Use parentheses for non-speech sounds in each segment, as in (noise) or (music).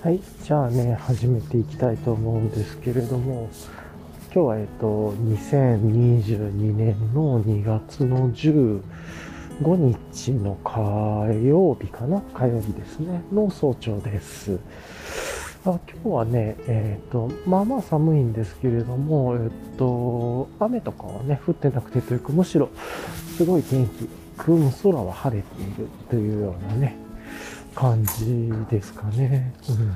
はい、じゃあね、始めていきたいと思うんですけれども、今日は、えっと、2022年の2月の15日の火曜日かな火曜日ですね、の早朝です。あ今日はね、えっ、と、まあまあ寒いんですけれども、えっ、と、雨とかはね、降ってなくてというか、むしろ、すごい天気、空空は晴れているというようなね、感じですかね。うん。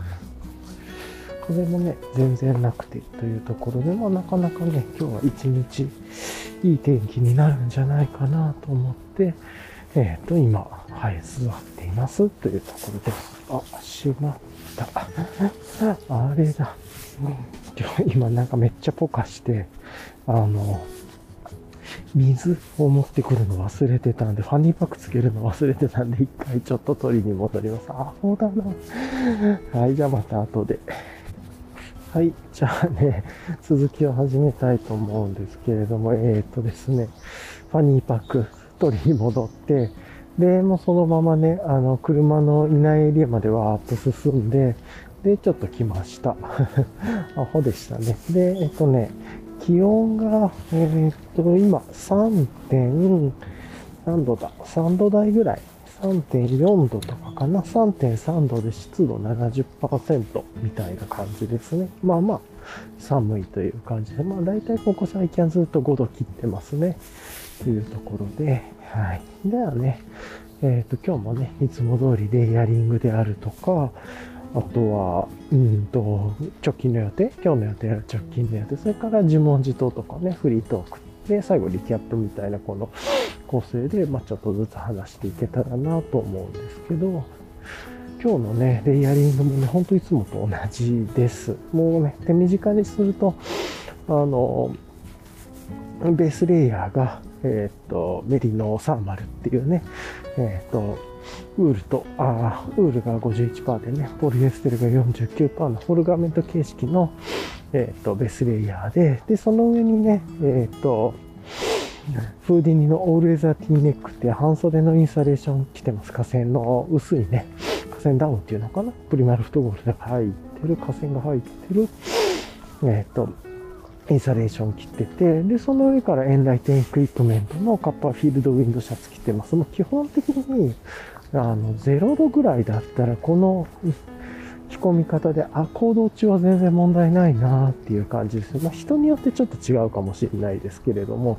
風もね、全然なくてというところで、まあなかなかね、今日は一日いい天気になるんじゃないかなと思って、えっ、と、今、はい、座っていますというところです。あ、しまった。(laughs) あれだ。今日今なんかめっちゃポカして、あの、水を持ってくるの忘れてたんで、ファニーパックつけるの忘れてたんで、一回ちょっと取りに戻ります。アホだな。はい、じゃあまた後で。はい、じゃあね、続きを始めたいと思うんですけれども、えー、っとですね、ファニーパック取りに戻って、で、もうそのままね、あの、車のいないエリアまでわーっと進んで、で、ちょっと来ました。(laughs) アホでしたね。で、えっとね、気温が、えーっと、今、3. 何度だ ?3 度台ぐらい。3.4度とかかな ?3.3 度で湿度70%みたいな感じですね。まあまあ、寒いという感じで、まあ大体ここ最近はずっと5度切ってますね。というところで、はい。ではね、えっ、と、今日もね、いつも通りレイヤリングであるとか、あとは、うんと、直近の予定、今日の予定直近の予定、それから呪文字答とかね、フリートーク。で、最後リキャップみたいなこの構成で、まあちょっとずつ話していけたらなと思うんですけど、今日のね、レイヤリングもね、ほんといつもと同じです。もうね、手短にすると、あの、ベースレイヤーが、えっ、と、メリノ30っていうね、えっ、と、ウールと、あーウールが51%でね、ポリエステルが49%のホルガメント形式の、えっ、と、ベースレイヤーで、で、その上にね、えっ、と、フーディニのオールウェザーティーネックって半袖のインスタレーション着てます。河川の薄いね、河川ダウンっていうのかな？プリマルフットボールで入ってる、河川が入ってる、えっ、と、インスタレーション着てて、で、その上からエンライテンエクイプメントのカッパーフィールドウィンドシャツ着てます。もう基本的に、あの、0度ぐらいだったら、この着込み方で、あ、行動中は全然問題ないなっていう感じです。まあ、人によってちょっと違うかもしれないですけれども、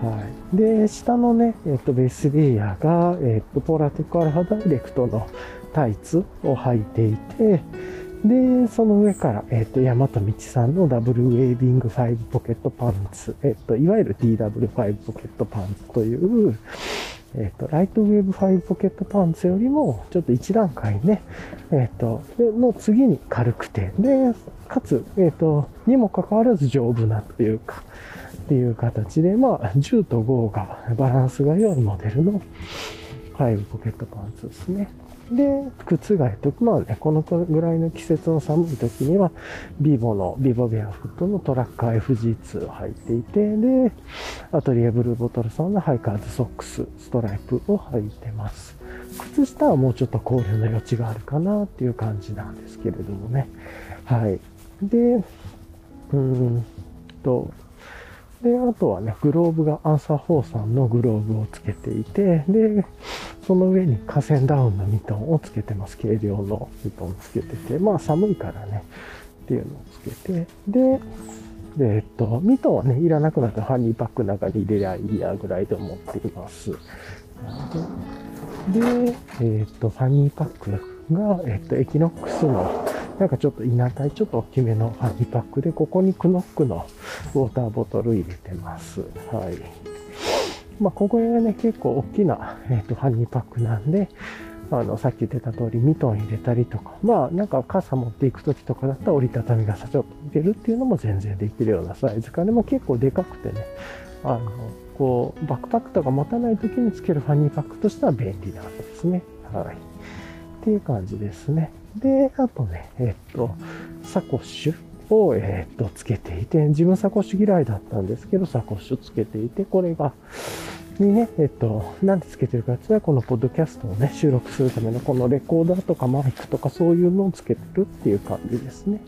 はい。で、下のね、えっ、と、ベースレイヤーが、えっ、と、ポラテックアルファダイレクトのタイツを履いていて、で、その上から、えっ、と、大和道さんのダブルウェービング5ポケットパンツ、えっ、と、いわゆる DW5 ポケットパンツという、えっ、と、ライトウェーブ5ポケットパンツよりも、ちょっと1段階ね、えっ、と、での次に軽くて、で、かつ、えっ、と、にもかかわらず丈夫なというか、っていう形で、まあ、10と5がバランスが良いモデルの5ポケットパンツですね。で、靴がえと、まあね、このぐらいの季節の寒い時には、ビボの、ビボベアフットのトラッカー FG2 を履いていて、で、アトリエブルーボトルさんのハイカーズソックス、ストライプを履いてます。靴下はもうちょっと考慮の余地があるかなっていう感じなんですけれどもね。はい。で、うーんと、で、あとはね、グローブがアンサー4さんのグローブをつけていて、で、その上に河川ダウンのミトンをつけてます。軽量のミトンをつけてて、まあ寒いからね、っていうのをつけて、で、でえっと、ミトンはね、いらなくなったらハニーパックの中に入れりゃいいやぐらいで思っています。で、でえっと、ファニーパックが、えっと、エキノックスの、なんかちょっと稲体ちょっと大きめのファニーパックで、ここにクノックのウォーターボトル入れてます。はい。まあ、ここがね、結構大きな、えっ、と、ファニーパックなんで、あの、さっき言ってた通り、ミトン入れたりとか、まあ、なんか傘持っていくときとかだったら折りたたみ傘ちょっと入れるっていうのも全然できるようなサイズ感でも結構でかくてね、あの、こう、バックパックとか持たないときにつけるファニーパックとしては便利なんですね。はい。っていう感じですね。で、あとね、えっと、サコッシュを、えっと、つけていて、自分サコッシュ嫌いだったんですけど、サコッシュつけていて、これが、にね、えっと、なんでつけてるかっていうとこのポッドキャストをね、収録するためのこのレコーダーとかマイクとかそういうのをつけてるっていう感じですね。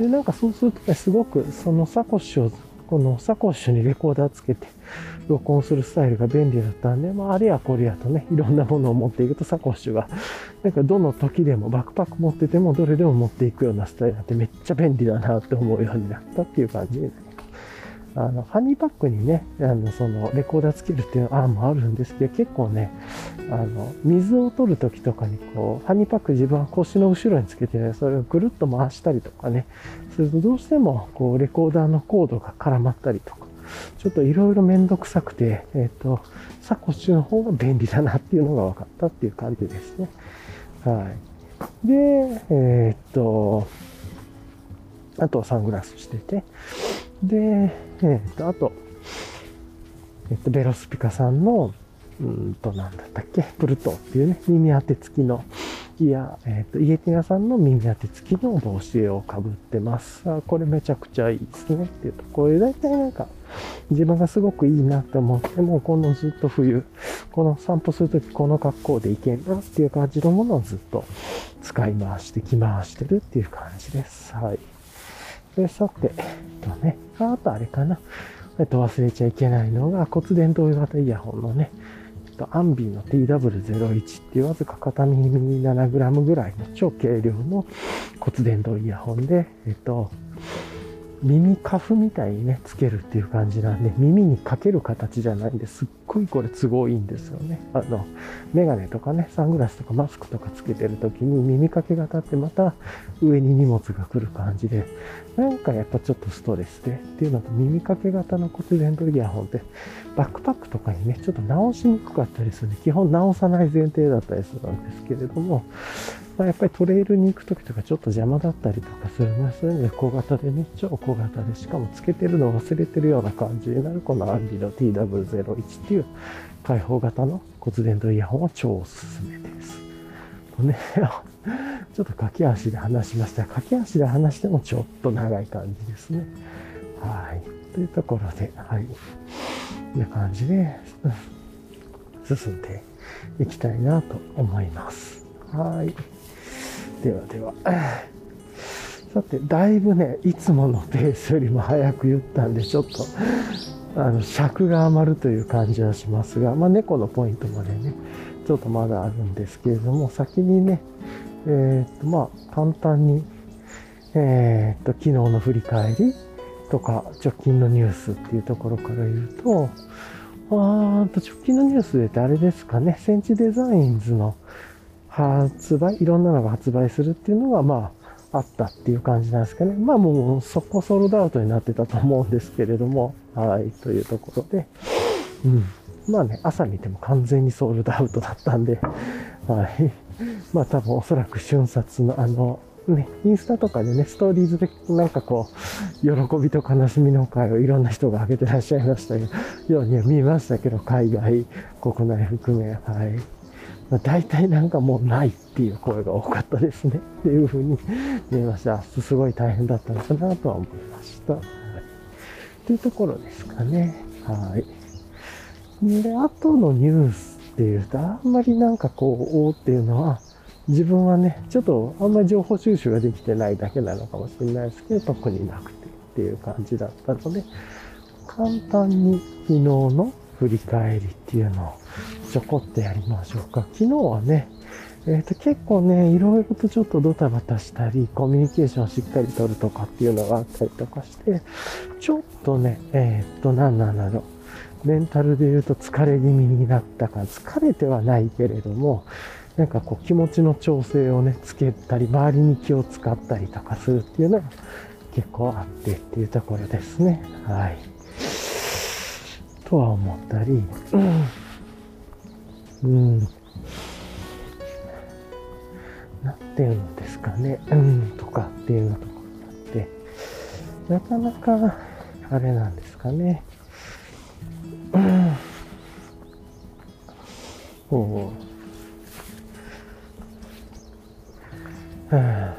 で、なんかそうするとね、すごくそのサコッシュを、このサコッシュにレコーダーつけて、録音するスタイルが便利だったんで、まあ、あれやこれやとね、いろんなものを持っていくとサコッシュが、なんかどの時でもバックパック持っててもどれでも持っていくようなスタイルになってめっちゃ便利だなって思うようになったっていう感じになります。あの、ハニーパックにね、あの、その、レコーダーつけるっていう案もあるんですけど、結構ね、あの、水を取るときとかに、こう、ハニーパック自分は腰の後ろにつけて、ね、それをぐるっと回したりとかね、するとどうしても、こう、レコーダーのコードが絡まったりとか、ちょっといろいろめんどくさくて、えっ、ー、と、サコッシュの方が便利だなっていうのが分かったっていう感じですね。はい。で、えっ、と、あとはサングラスしてて、で、えっ、と、あと、えっ、と、ベロスピカさんの、うんと、なんだったっけ、プルトっていうね、耳当て付きのいや、えっ、と、イエティナさんの耳当て付きの帽子をかぶってます。あこれめちゃくちゃいいですね。っていうと、これ大体なんか、自分がすごくいいなって思って、もうこのずっと冬、この散歩するときこの格好でいけんなっていう感じのものをずっと使い回して着回してるっていう感じです。はい。で、さて、えっとね、あとあれかな。えっと、忘れちゃいけないのが骨伝導型イヤホンのね、と、アンビの TW01 っていうわずか片耳 7g ぐらいの超軽量の骨伝導イヤホンで、えっと、耳カフみたいにね、つけるっていう感じなんで、耳にかける形じゃないんですっごいこれ都合いいんですよね。あの、メガネとかね、サングラスとかマスクとかつけてる時に耳かけ型ってまた上に荷物が来る感じで、なんかやっぱちょっとストレスで、っていうのと耳かけ型の骨伝導イヤホンって、バックパックとかにね、ちょっと直しにくかったりするんで、基本直さない前提だったりするんですけれども、まあ、やっぱりトレイルに行く時とかちょっと邪魔だったりとかするまそういうので小型でね、超小型で、しかもつけてるのを忘れてるような感じになるこのアンリの TW01 っていう開放型の骨伝導イヤホンは超おすすめです。ね、ちょっと駆け足で話しました。駆け足で話してもちょっと長い感じですね。はい。というところで、はい。こんな感じで、進んでいきたいなと思います。はい。ではでは。さて、だいぶね、いつものペースよりも早く言ったんで、ちょっと、あの、尺が余るという感じはしますが、まあ、猫のポイントまでね、ちょっとまだあるんですけれども、先にね、えっ、と、まあ、簡単に、えっ、と、昨日の振り返りとか、直近のニュースっていうところから言うと、あーと、直近のニュースでってあれですかね、センチデザインズの発売、いろんなのが発売するっていうのが、まあ、あったっていう感じなんですかね。まあもうそこソールドアウトになってたと思うんですけれども、はい、というところで、うん。まあね、朝見ても完全にソールドアウトだったんで、はい。まあ多分おそらく瞬殺のあの、ね、インスタとかでね、ストーリーズでなんかこう、喜びと悲しみの会をいろんな人が挙げてらっしゃいましたようには見ましたけど、海外、国内含め、はい。大体なんかもうないっていう声が多かったですね。っていうふうに見えました。すごい大変だったのかなとは思いました。はい。というところですかね。はい。で、あとのニュースっていうと、あんまりなんかこう、おっていうのは、自分はね、ちょっとあんまり情報収集ができてないだけなのかもしれないですけど、特になくてっていう感じだったので、簡単に昨日の振り返りっていうのをちょこっとやりましょうか。昨日はね、え、ー、と結構ね、いろいろとちょっとドタバタしたり、コミュニケーションをしっかり取るとかっていうのがあったりとかして、ちょっとね、えっ、と、なんなんだろう。メンタルで言うと疲れ気味になったか、疲れてはないけれども、なんかこう気持ちの調整をね、つけたり、周りに気を使ったりとかするっていうのが結構あってっていうところですね。はい。とは思ったり、うん。うん。なんていうんですかね、うん、とかっていうのところがあって、なかなか、あれなんですかね。うん。こう、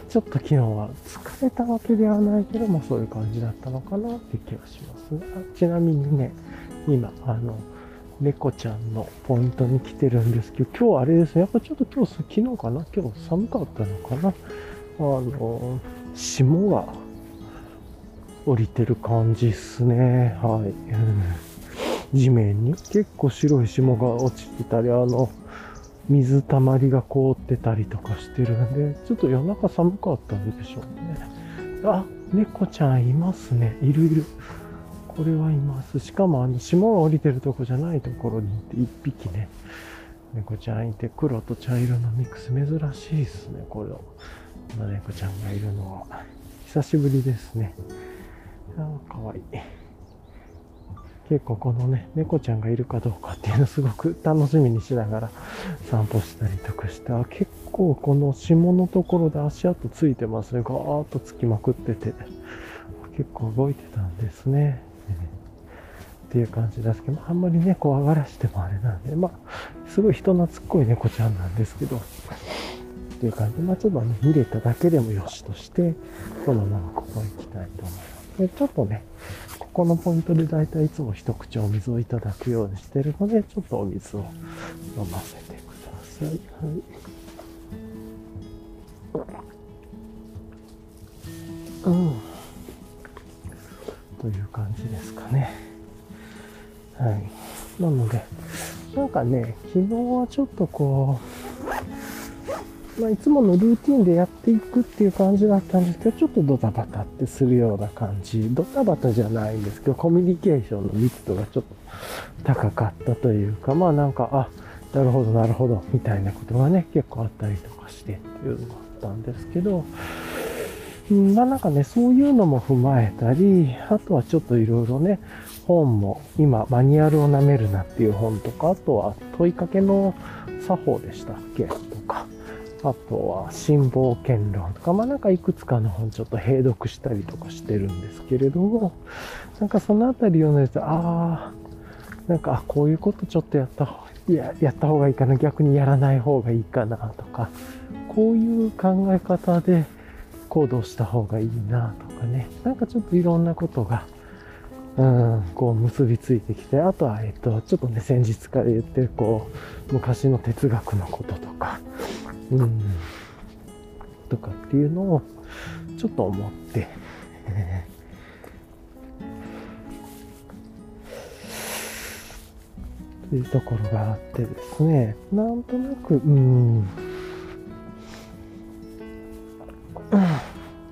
ちょっと昨日は疲れたわけではないけど、まあそういう感じだったのかなって気がしますね。ちなみにね、今、あの、猫ちゃんのポイントに来てるんですけど、今日あれですね、やっぱちょっと今日、昨日かな？今日寒かったのかな？あの、霜が降りてる感じっすね。はい。地面に結構白い霜が落ちてたり、あの、水たまりが凍ってたりとかしてるんで、ちょっと夜中寒かったんでしょうね。あ、猫ちゃんいますね。いるいる。これはいます。しかもあの、霜が降りてるとこじゃないところにいて、一匹ね、猫ちゃんいて、黒と茶色のミックス珍しいですね、これ。猫ちゃんがいるのは。久しぶりですね。あかわいい。結構このね、猫ちゃんがいるかどうかっていうのすごく楽しみにしながら散歩したりとかして、結構この霜のところで足跡ついてますね。ガーッとつきまくってて、結構動いてたんですね。っていう感じですけど、あんまりね、怖がらしてもあれなんで、まあ、すごい人懐っこい猫ちゃんなんですけど、っていう感じで、まあちょっとね、見れただけでもよしとして、このままここ行きたいと思います。で、ちょっとね、ここのポイントでだいたいいつも一口お水をいただくようにしてるので、ちょっとお水を飲ませてください。はい。うん。という感じですかね。はい。なので、なんかね、昨日はちょっとこう、まあ、いつものルーティンでやっていくっていう感じだったんですけど、ちょっとドタバタってするような感じ。ドタバタじゃないんですけど、コミュニケーションの密度がちょっと高かったというか、まあなんか、あ、なるほど、なるほど、みたいなことがね、結構あったりとかしてっていうのがあったんですけど、まあなんかね、そういうのも踏まえたり、あとはちょっといろいろね、本も、今、マニュアルを舐めるなっていう本とか、あとは問いかけの作法でしたっけ？とか、あとは新冒険論とか、まあなんかいくつかの本ちょっと閉読したりとかしてるんですけれども、なんかそのあたりをね、ああ、なんか、こういうことちょっとやった方いや、やった方がいいかな、逆にやらない方がいいかなとか、こういう考え方で、行動した方がいいなとかね、なんかちょっといろんなことが、うん、こう結びついてきて、あとは、えっと、ちょっとね、先日から言ってる、こう、昔の哲学のこととか、うん、とかっていうのを、ちょっと思って、えー、というところがあってですね、なんとなく、うん、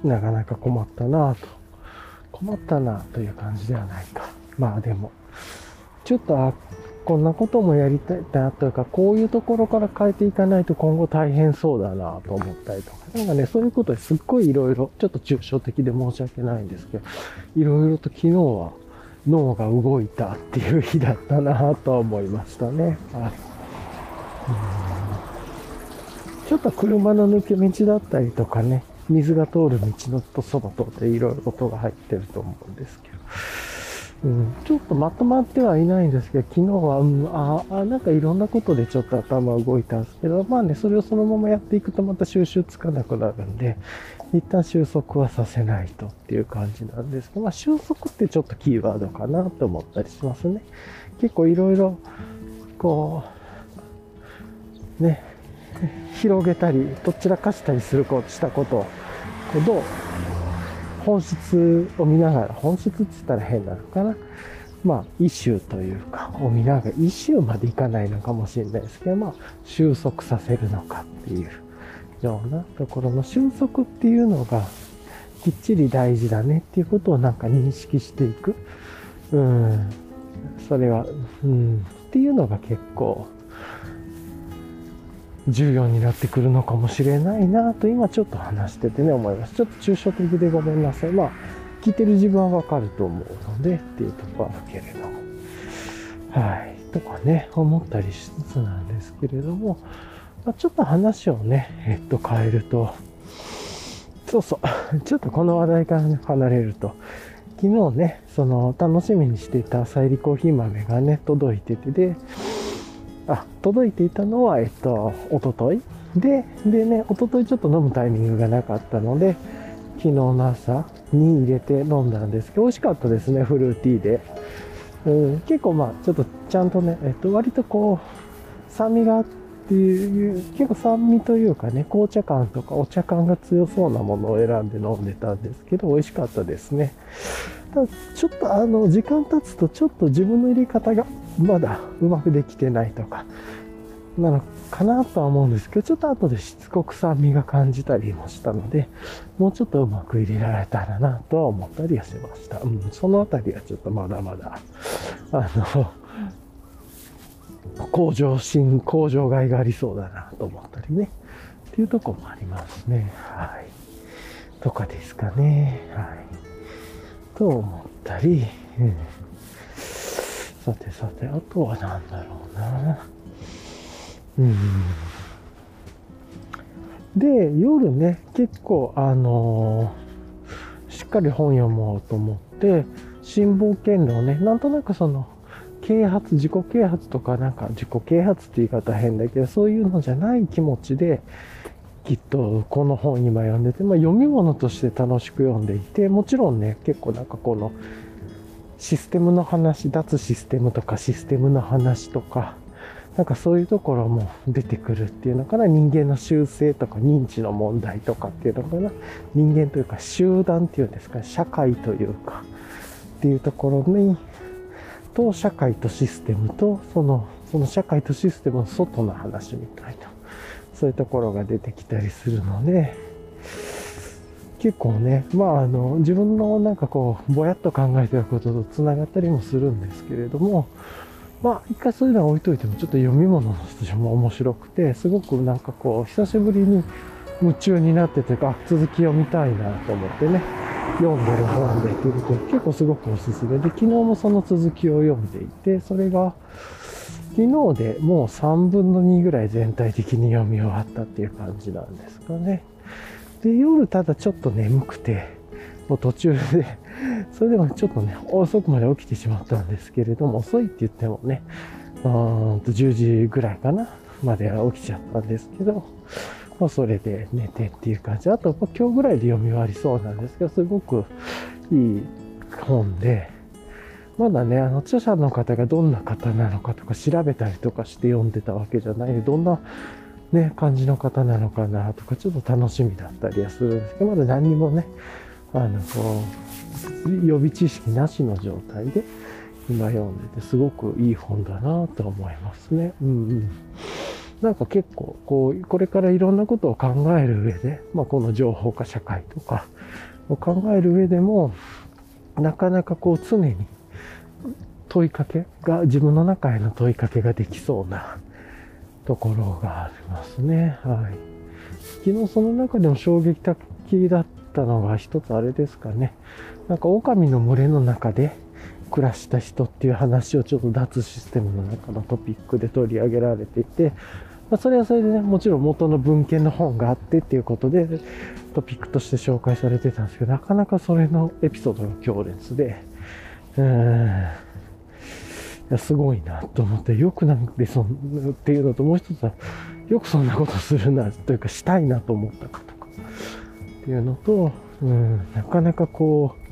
なかなか困ったなぁと。困ったなという感じではないか。まあでも、ちょっと、あ、こんなこともやりたいなというか、こういうところから変えていかないと今後大変そうだなと思ったりとか。なんかね、そういうことですっごいいろいろ、ちょっと抽象的で申し訳ないんですけど、いろいろと昨日は脳が動いたっていう日だったなとは思いましたね。はい。ちょっと車の抜け道だったりとかね、水が通る道のとそば通っていろいろ音が入ってると思うんですけど、うん、ちょっとまとまってはいないんですけど、昨日は、うん、ああ、なんかいろんなことでちょっと頭動いたんですけど、まあね、それをそのままやっていくとまた収集つかなくなるんで、一旦収束はさせないとっていう感じなんですけど、まあ収束ってちょっとキーワードかなと思ったりしますね。結構いろいろ、こう、ね、広げたり、どちらかしたりすること、したことほど、本質を見ながら、本質って言ったら変なのかな。まあ、イシューというか、を見ながら、イシューまでいかないのかもしれないですけど、まあ、収束させるのかっていうようなところの収束っていうのが、きっちり大事だねっていうことをなんか認識していく。うん。それは、うん。っていうのが結構、重要になってくるのかもしれないなと今ちょっと話しててね思います。ちょっと抽象的でごめんなさい。まあ、聞いてる自分はわかると思うのでっていうところあるけれども。はい。とかね、思ったりしつつなんですけれども、まあ、ちょっと話をね、えっと変えると、そうそう、(laughs) ちょっとこの話題から、ね、離れると、昨日ね、その楽しみにしていた朝入りコーヒー豆がね、届いててで、あ、届いていたのは、えっと、おとといで、でね、おとといちょっと飲むタイミングがなかったので、昨日の朝に入れて飲んだんですけど、美味しかったですね、フルーティーで。うん、結構まあ、ちょっとちゃんとね、えっと、割とこう、酸味があっていう、結構酸味というかね、紅茶感とかお茶感が強そうなものを選んで飲んでたんですけど、美味しかったですね。ただ、ちょっとあの、時間経つとちょっと自分の入れ方がまだうまくできてないとか、なのかなとは思うんですけど、ちょっと後でしつこく酸味が感じたりもしたので、もうちょっとうまく入れられたらなとは思ったりはしました。うん、そのあたりはちょっとまだまだ、あの、向上心、向上外がありそうだなと思ったりね。っていうとこもありますね。はい。とかですかね。はい。と思ったり、うん、さてさて、あとは何だろうな。うんで、夜ね、結構、あのー、しっかり本読もうと思って、新冒険論ね、なんとなくその、啓発、自己啓発とか、なんか自己啓発って言い方変だけど、そういうのじゃない気持ちで、きっとこの本今読んでて、まあ、読み物として楽しく読んでいて、もちろんね、結構なんかこの、システムの話、脱システムとかシステムの話とか、なんかそういうところも出てくるっていうのかな。人間の習性とか認知の問題とかっていうのかな。人間というか集団っていうんですか社会というかっていうところにと社会とシステムとそのその社会とシステムの外の話みたいなそういうところが出てきたりするので結構ねまああの自分のなんかこうぼやっと考えてることとつながったりもするんですけれどもまあ、一回そういうのは置いといても、ちょっと読み物のとしても面白くて、すごくなんかこう、久しぶりに夢中になっててか、続き読みたいなと思ってね、読んでる本でっていうと、結構すごくおすすめで、昨日もその続きを読んでいて、それが、昨日でもう3分の2ぐらい全体的に読み終わったっていう感じなんですかね。で、夜ただちょっと眠くて、もう途中で (laughs) それでもちょっとね、遅くまで起きてしまったんですけれども、遅いって言ってもね、うんと10時ぐらいかな、までは起きちゃったんですけど、まあ、それで寝てっていう感じ。あと、今日ぐらいで読み終わりそうなんですけど、すごくいい本で、まだね、あの、著者の方がどんな方なのかとか調べたりとかして読んでたわけじゃない、どんなね、感じの方なのかなとか、ちょっと楽しみだったりはするんですけど、まだ何にもね、あの、こう、予備知識なしの状態で今読んでてすごくいい本だなと思いますね。うんうん。なんか結構、こう、これからいろんなことを考える上で、まあこの情報化社会とかを考える上でも、なかなかこう常に問いかけが、自分の中への問いかけができそうなところがありますね。はい。昨日その中でも衝撃的だったのが一つあれですかね。なんか狼の群れの中で暮らした人っていう話をちょっと脱システムの中のトピックで取り上げられていて、まあ、それはそれでね、もちろん元の文献の本があってっていうことでトピックとして紹介されてたんですけど、なかなかそれのエピソードが強烈で、うーん。や、すごいなと思って、よくなんでそんっていうのと、もう一つは、よくそんなことするな、というかしたいなと思ったかとか。っていうのと、うん、なかなかこう、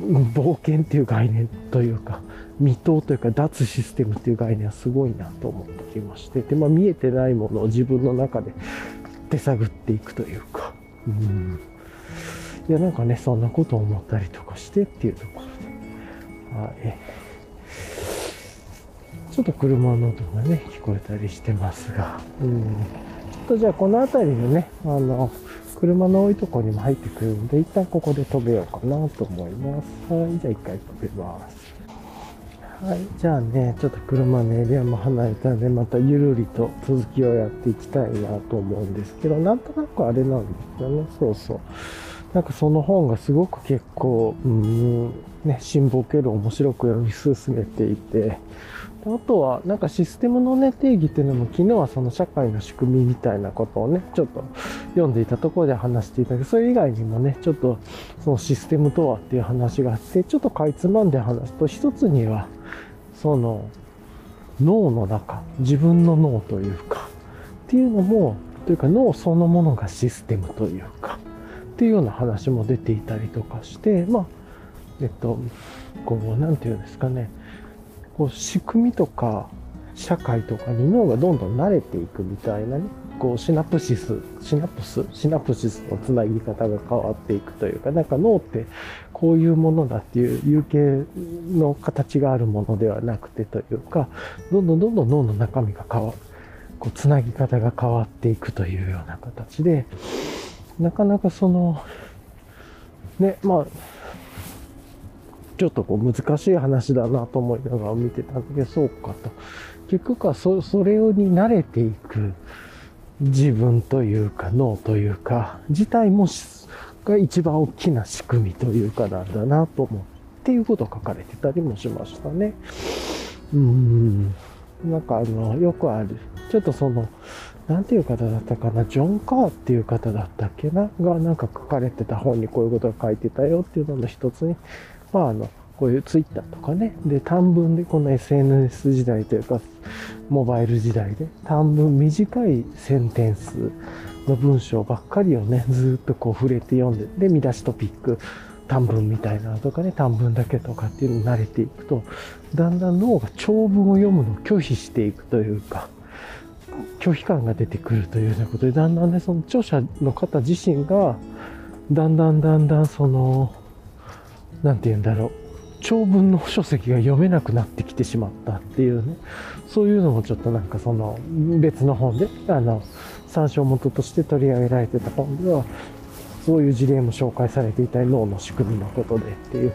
冒険っていう概念というか、未踏というか脱システムっていう概念はすごいなと思ってきまして、で、まあ見えてないものを自分の中で手探っていくというか、うん。いや、なんかね、そんなことを思ったりとかしてっていうところ、はい。ちょっと車の音がね、聞こえたりしてますが、うん。ちょっとじゃあこの辺りでね、あの、車の多いとこにも入ってくるんで、一旦ここで飛べようかなと思います。はい、じゃあ一回飛べます。はい、じゃあね、ちょっと車のエリアも離れたんで、またゆるりと続きをやっていきたいなと思うんですけど、なんとなくあれなんですよね、そうそう。なんかその本がすごく結構、うん、ね、辛抱ける面白く読み進めていて、あとは、なんかシステムのね、定義っていうのも、昨日はその社会の仕組みみたいなことをね、ちょっと読んでいたところで話していたけど、それ以外にもね、ちょっとそのシステムとはっていう話があって、ちょっとかいつまんで話すと、一つには、その、脳の中、自分の脳というか、っていうのも、というか脳そのものがシステムというか、っていうような話も出ていたりとかして、まあ、えっと、こう、なんていうんですかね、こう、仕組みとか、社会とかに脳がどんどん慣れていくみたいなね、こうシナプシス、シナプス、シナプシスのつなぎ方が変わっていくというか、なんか脳ってこういうものだっていう有形の形があるものではなくてというか、どんどんどんどん脳の中身が変わる、こうつなぎ方が変わっていくというような形で、なかなかその、ね、まあ、ちょっとこう難しい話だなと思いながら見てたんだけど、そうかと。結局はそそれに慣れていく自分というか脳というか自体もが一番大きな仕組みというかなんだなと思うっていうことを書かれてたりもしましたね。うん。なんかあの、よくある。ちょっとその、なんていう方だったかな、ジョン・カーっていう方だったっけな、がなんか書かれてた本にこういうことが書いてたよっていうのの一つに、まああの、こういうツイッターとかね、で、短文でこの SNS 時代というか、モバイル時代で、短文、短いセンテンスの文章ばっかりをね、ずっとこう触れて読んで、で、見出しトピック、短文みたいなのとかね、短文だけとかっていうのに慣れていくと、だんだん脳が長文を読むのを拒否していくというか、拒否感が出てくるというようなことで、だんだんね、その著者の方自身が、だんだんだんだんその、なんて言うんだろう、長文の書籍が読めなくなってきてしまったっていうね、そういうのもちょっとなんかその別の本で、あの、参照元として取り上げられてた本では、そういう事例も紹介されていたり脳の仕組みのことでっていう。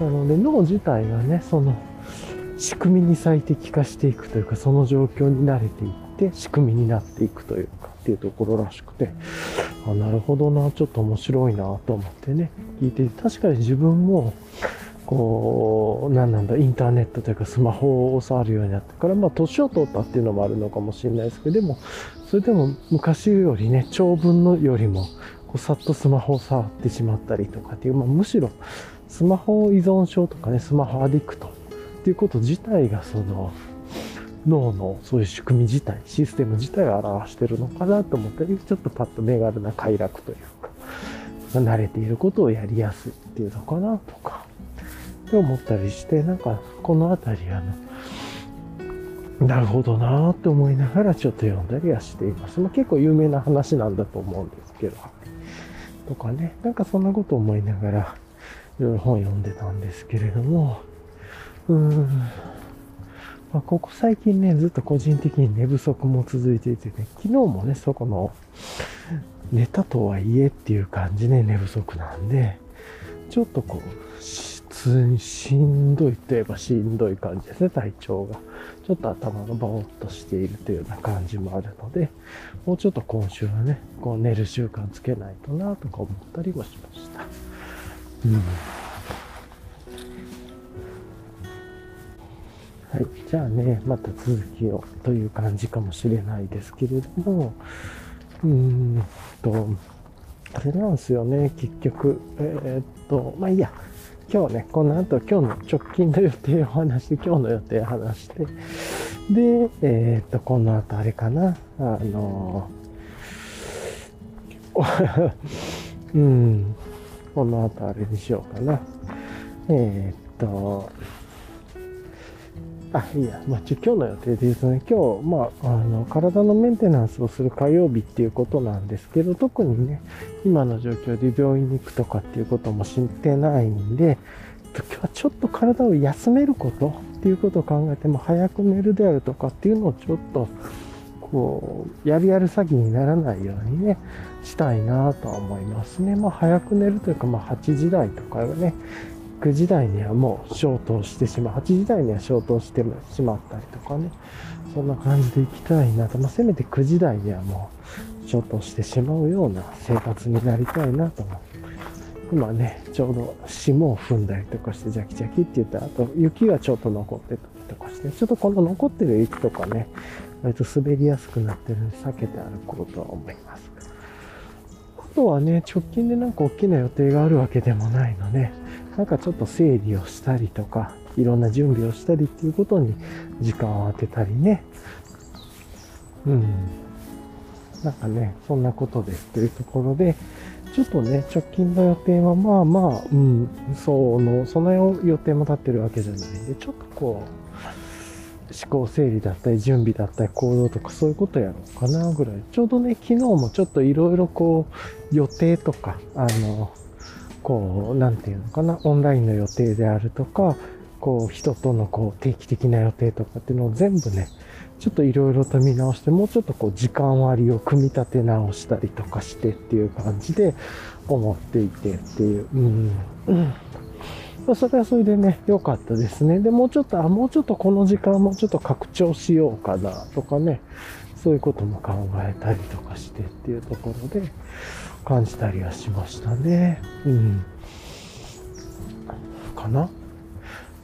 なので脳自体がね、その仕組みに最適化していくというか、その状況に慣れていって仕組みになっていくというかっていうところらしくて、あ、なるほどな、ちょっと面白いなと思ってね、聞いて、確かに自分もこう、何なんだ、インターネットというかスマホを触るようになってから、まあ、年を取ったっていうのもあるのかもしれないですけど、でも、それでも昔よりね、長文のよりも、こうさっとスマホを触ってしまったりとかっていう、まあ、むしろ、スマホ依存症とかね、スマホアディクトっていうこと自体が、その、脳のそういう仕組み自体、システム自体を表してるのかなと思ったり、ちょっとパッと目軽な快楽というか、慣れていることをやりやすいっていうのかなとか、って思ったりして、なんかこの辺りあの、なるほどなーって思いながらちょっと読んだりはしています。まあ、結構有名な話なんだと思うんですけど、とかね、なんかそんなこと思いながら、いろいろ本読んでたんですけれども、うーん、まあ、ここ最近ね、ずっと個人的に寝不足も続いていてね、昨日もね、そこの、寝たとはいえっていう感じで寝不足なんで、ちょっとこう、通にしんどいといえばしんどい感じですね、体調が。ちょっと頭がぼーっとしているというような感じもあるので、もうちょっと今週はね、こう寝る習慣つけないとなとか思ったりもしました。うん。はい。じゃあね、また続きをという感じかもしれないですけれども、うーんと、あれなんですよね、結局。えー、っと、まあいいや。今日ね、この後今日の直近の予定を話して、今日の予定を話して、で、えっ、と、この後あれかな、あの、(laughs) うん、この後あれにしようかな。えっ、と、あ、いいや、まあ、今日の予定で言うとね、今日、まあ、あの、体のメンテナンスをする火曜日っていうことなんですけど、特にね、今の状況で病院に行くとかっていうことも知ってないんで、今日はちょっと体を休めることっていうことを考えても、早く寝るであるとかっていうのをちょっと、こう、やるやる詐欺にならないようにね、したいなとは思いますね。まあ、早く寝るというか、まあ、8時台とかはね、9時台にはもう消灯してしまう。8時台には消灯してしまったりとかね。そんな感じで行きたいなと。まあ、せめて9時台にはもう消灯してしまうような生活になりたいなと思って。今ね、ちょうど霜を踏んだりとかして、ジャキジャキって言ったら、あと雪がちょっと残ってたりとかして、ちょっとこの残ってる雪とかね、割と滑りやすくなってるんで、避けて歩こうとは思います。あとはね、直近でなんか大きな予定があるわけでもないので、なんかちょっと整理をしたりとか、いろんな準備をしたりっていうことに時間を当てたりね。うん。なんかね、そんなことでというところで、ちょっとね、直近の予定はまあまあ、うん、その、その予定も立ってるわけじゃないんで、ちょっとこう、思考整理だったり、準備だったり、行動とかそういうことやろうかなぐらい。ちょうどね、昨日もちょっといろいろこう、予定とか、あの、こう、なんていうのかな、オンラインの予定であるとか、こう、人とのこう、定期的な予定とかっていうのを全部ね、ちょっといろいろと見直して、もうちょっとこう時間割を組み立て直したりとかしてっていう感じで思っていてっていう。うん。うんそれはそれでね、良かったですね。で、もうちょっと、あ、もうちょっとこの時間もうちょっと拡張しようかなとかね、そういうことも考えたりとかしてっていうところで感じたりはしましたね。うん。かな？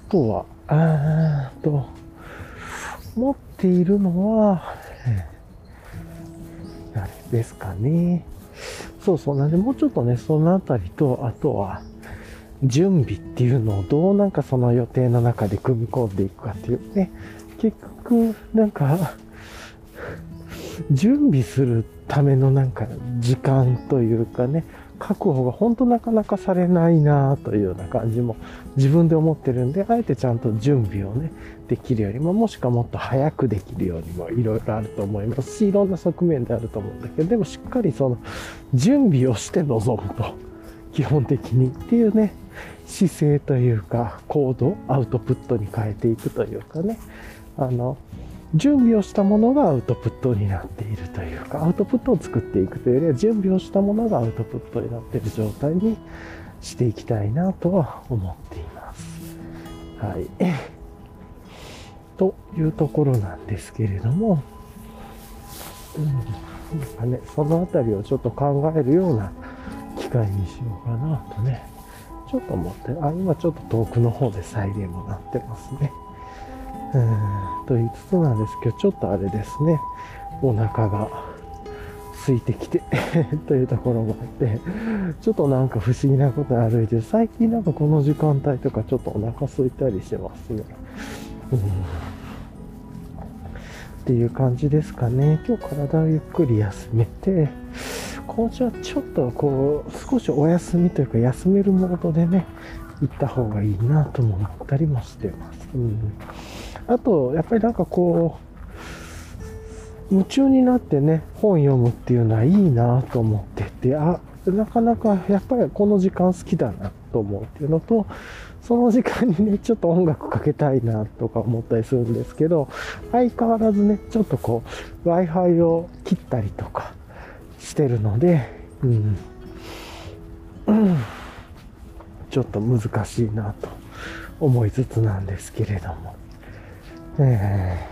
とは、あーと、持っているのは、あれですかね。そうそう。なんで、もうちょっとね、そのあたりと、あとは、準備っていうのをどうなんかその予定の中で組み込んでいくかっていうね。結局、なんか、準備するためのなんか時間というかね、確保が本当なかなかされないなというような感じも自分で思ってるんで、あえてちゃんと準備をね、できるよりも、もしくはもっと早くできるようにもいろいろあると思いますし、いろんな側面であると思うんだけど、でもしっかりその準備をして臨むと、基本的にっていうね、姿勢というか、行動、アウトプットに変えていくというかね、あの、準備をしたものがアウトプットになっているというか、アウトプットを作っていくというよりは、準備をしたものがアウトプットになっている状態にしていきたいなとは思っています。はい。(laughs) というところなんですけれども、うん、なんかね、そのあたりをちょっと考えるような機会にしようかなとね、ちょっと思って、あ、今ちょっと遠くの方でサイレンも鳴ってますね。うんと言いつつなんですけど、ちょっとあれですね、お腹が空いてきて (laughs) というところもあって、ちょっとなんか不思議なこと歩いて、最近なんかこの時間帯とかちょっとお腹空いたりしてますね。うん、っていう感じですかね。今日体をゆっくり休めて、今週はちょっとこう、少しお休みというか休めるモードでね、行った方がいいなとも思ったりもしてます。うんあと、やっぱりなんかこう、夢中になってね、本読むっていうのはいいなと思ってて、あ、なかなかやっぱりこの時間好きだなと思うっていうのと、その時間にね、ちょっと音楽かけたいなとか思ったりするんですけど、相変わらずね、ちょっとこう、Wi-Fi を切ったりとかしてるので、うん。うん、ちょっと難しいなと思いつつなんですけれども。え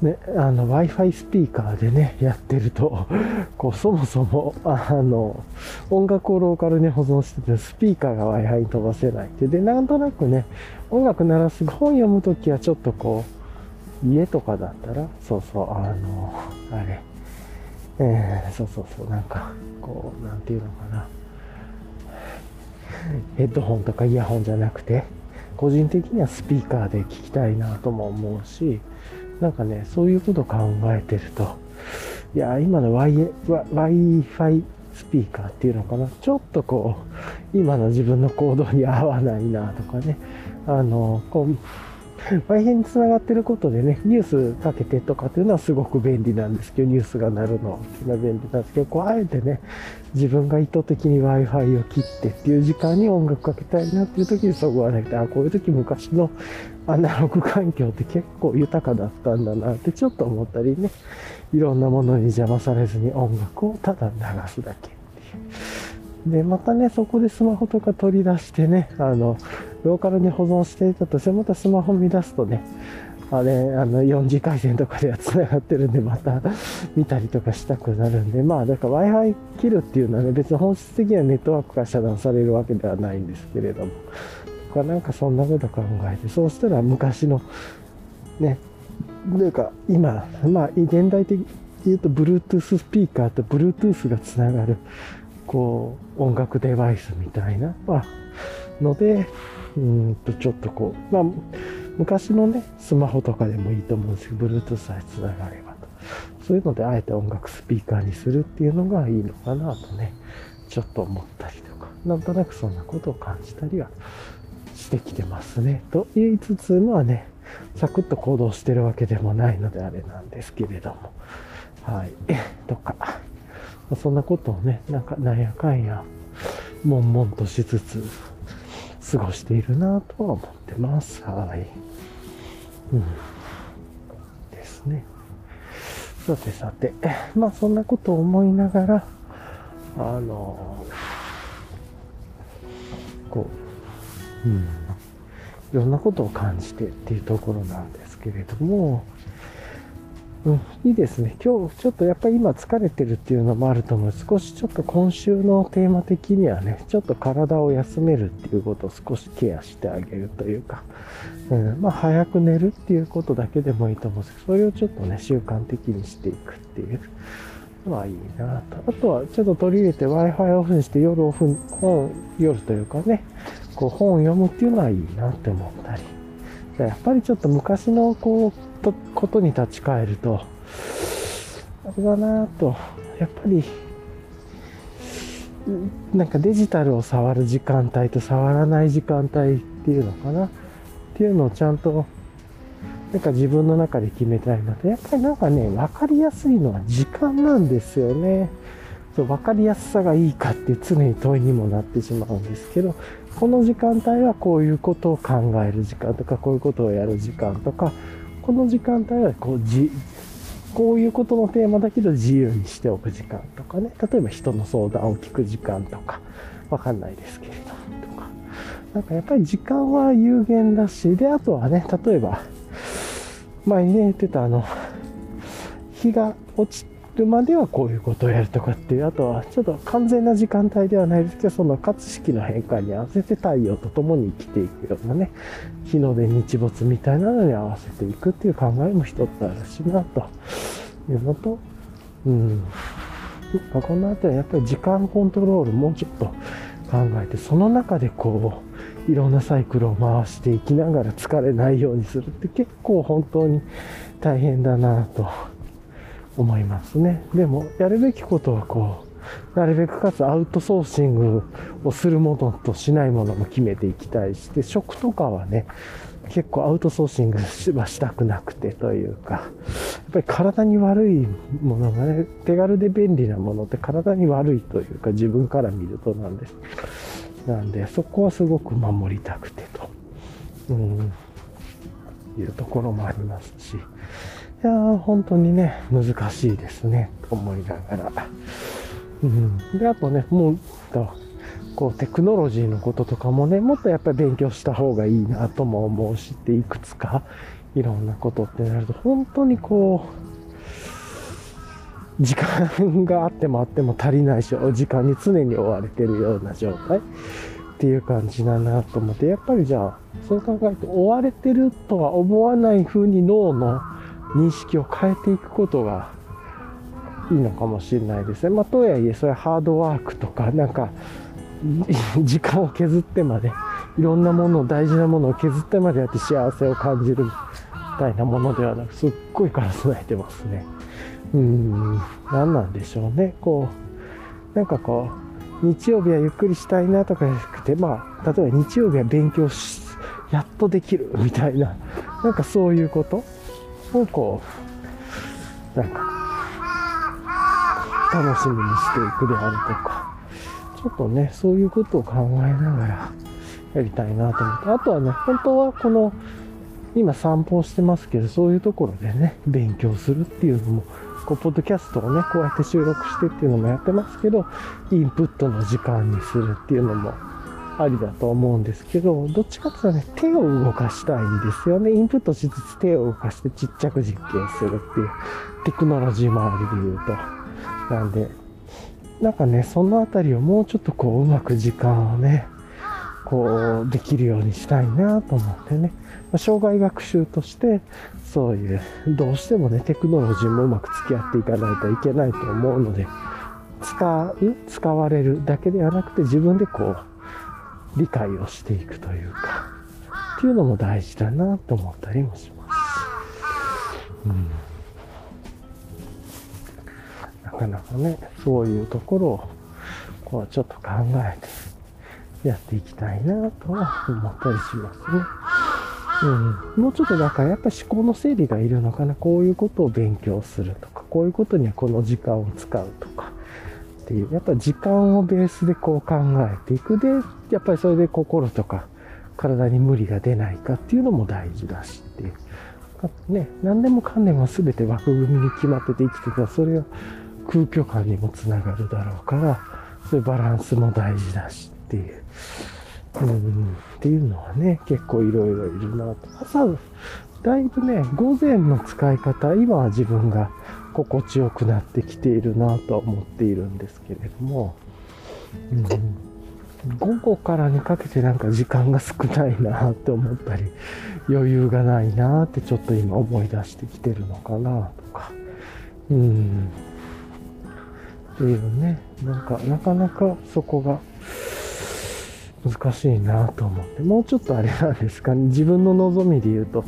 ー、ね、あの、Wi-Fi スピーカーでね、やってると、(laughs) こう、そもそも、あの、音楽をローカルに保存してて、スピーカーが Wi-Fi に飛ばせないって。で、なんとなくね、音楽鳴らす、本読むときはちょっとこう、家とかだったら、そうそう、あの、あれ、えー、そうそうそう、なんか、こう、なんていうのかな。ヘッドホンとかイヤホンじゃなくて、個人的にはスピーカーで聞きたいなとも思うし、なんかね、そういうこと考えてると、いや、今の Wi-Fi スピーカーっていうのかな、ちょっとこう、今の自分の行動に合わないなとかね、あの、こう、Wi-Fi につながってることでね、ニュースかけてとかっていうのはすごく便利なんですけど、ニュースが鳴るのは便利なんですけど、こう、あえてね、自分が意図的に Wi-Fi を切ってっていう時間に音楽かけたいなっていう時にそこはなくて、あ、こういう時昔のアナログ環境って結構豊かだったんだなってちょっと思ったりね、いろんなものに邪魔されずに音楽をただ流すだけっていう。で、またね、そこでスマホとか取り出してね、あの、ローカルに保存していたとして、またスマホ見出すとね、あれ、あの、4次回線とかでは繋がってるんで、また (laughs) 見たりとかしたくなるんで、まあ、だから Wi-Fi 切るっていうのはね、別に本質的にはネットワークから遮断されるわけではないんですけれども、とかなんかそんなこと考えて、そうしたら昔の、ね、というか、今、まあ、現代的に言うと、Bluetooth スピーカーと Bluetooth がつながる、こう、音楽デバイスみたいな、まあ、ので、うんと、ちょっとこう、まあ、昔のね、スマホとかでもいいと思うんですけど、Bluetooth さえ繋がればと。そういうのであえて音楽スピーカーにするっていうのがいいのかなとね、ちょっと思ったりとか、なんとなくそんなことを感じたりはしてきてますね。と言いつつ、まあね、サクッと行動してるわけでもないのであれなんですけれども、はい、とか、まそんなことをね、なんかなんやかんや、悶々としつつ、過ごしているなとは思ってます。はい。うん。ですね。さてさて、まあそんなことを思いながら、あの、こう、うん、いろんなことを感じてっていうところなんですけれども、うん、いいですね。今日ちょっとやっぱり今疲れてるっていうのもあると思う。少しちょっと今週のテーマ的にはね、ちょっと体を休めるっていうことを少しケアしてあげるというか、うん、まあ早く寝るっていうことだけでもいいと思うんですけど、それをちょっとね、習慣的にしていくっていうのはいいなと。あとはちょっと取り入れて Wi-Fi オフにして夜オフ、本、夜というかね、こう本を読むっていうのはいいなって思ったり。やっぱりちょっと昔のこう、とことに立ち返ると、あれだなと、やっぱり、なんかデジタルを触る時間帯と触らない時間帯っていうのかな。っていうのをちゃんとなんか自分の中で決めたいので、やっぱりなんかね、分かりやすいのは時間なんですよね。そう、分かりやすさがいいかって常に問いにもなってしまうんですけど、この時間帯はこういうことを考える時間とか、こういうことをやる時間とか、この時間帯はこうじこういうことのテーマだけど自由にしておく時間とかね。例えば人の相談を聞く時間とか。わかんないですけれどとか。なんかやっぱり時間は有限だしであとはね例えば前にね言ってたあの日が落ちるまではこういうことをやるとかっていう、あとはちょっと完全な時間帯ではないですけど、その活式の変化に合わせて太陽と共に生きていくようなね、日の出日没みたいなのに合わせていくっていう考えも一つあるしな、というのと、うん。まあ、この辺りはやっぱり時間コントロールもうちょっと考えて、その中でこう、いろんなサイクルを回していきながら疲れないようにするって結構本当に大変だなと思いますね。でも、やるべきことはこう、なるべくかつアウトソーシングをするものとしないものも決めていきたいして、食とかはね、結構アウトソーシングはしたくなくてというか、やっぱり体に悪いものがね、手軽で便利なものって体に悪いというか自分から見るとなんです。なんで、そこはすごく守りたくてと、うん、いうところもありますし、いや、本当にね、難しいですね、と思いながら。うん。で、あとね、もう、こう、テクノロジーのこととかもね、もっとやっぱり勉強した方がいいなとも思うしって、いくつか、いろんなことってなると、本当にこう、時間があってもあっても足りないし、お時間に常に追われてるような状態っていう感じだなと思って、やっぱりじゃあ、そう考えると、追われてるとは思わない風に脳の認識を変えていくことがいいのかもしれないですね。まあ、とはいえ、それハードワークとか、なんか、(laughs) 時間を削ってまで、いろんなものを、大事なものを削ってまでやって幸せを感じるみたいなものではなく、すっごいから備えてますね。うん、何なんでしょうね。こう、なんかこう、日曜日はゆっくりしたいなとかじゃなくて、まあ、例えば日曜日は勉強し、やっとできるみたいな、なんかそういうことをこう、なんか、楽しみにしていくであるとか、ちょっとね、そういうことを考えながらやりたいなと思って、あとはね、本当はこの、今散歩してますけど、そういうところでね、勉強するっていうのも、こう、ポッドキャストをね、こうやって収録してっていうのもやってますけど、インプットの時間にするっていうのもありだと思うんですけど、どっちかっていうとね、手を動かしたいんですよね。インプットしつつ手を動かしてちっちゃく実験するっていう、テクノロジー周りで言うと。なんで、なんかね、そのあたりをもうちょっとこう、うまく時間をね、こう、できるようにしたいなと思ってね。ま障害学習として、そういう、どうしてもね、テクノロジーもうまく付き合っていかないといけないと思うので、使う、使われるだけではなくて自分でこう、理解をしていくというか、っていうのも大事だなと思ったりもします。うん。なかなかね、そういうところを、こうちょっと考えてやっていきたいなとは思ったりしますね。うん、もうちょっとだかやっぱ思考の整理がいるのかな。こういうことを勉強するとか、こういうことにはこの時間を使うとかっていう、やっぱ時間をベースでこう考えていく。で、やっぱりそれで心とか体に無理が出ないかっていうのも大事だしっていう。ね、何でもかんでも全て枠組みに決まってて生きてたら、それは空虚感にもつながるだろうから、そういうバランスも大事だしっていう。うん、っていうのはね、結構いろいろいるなと。朝、だいぶね、午前の使い方、今は自分が心地よくなってきているなと思っているんですけれども、うん、午後からにかけてなんか時間が少ないなって思ったり、余裕がないなってちょっと今思い出してきてるのかなとか、うん、っていうね、なんかなかなかそこが、難しいなと思って、もうちょっとあれなんですかね、自分の望みで言うと、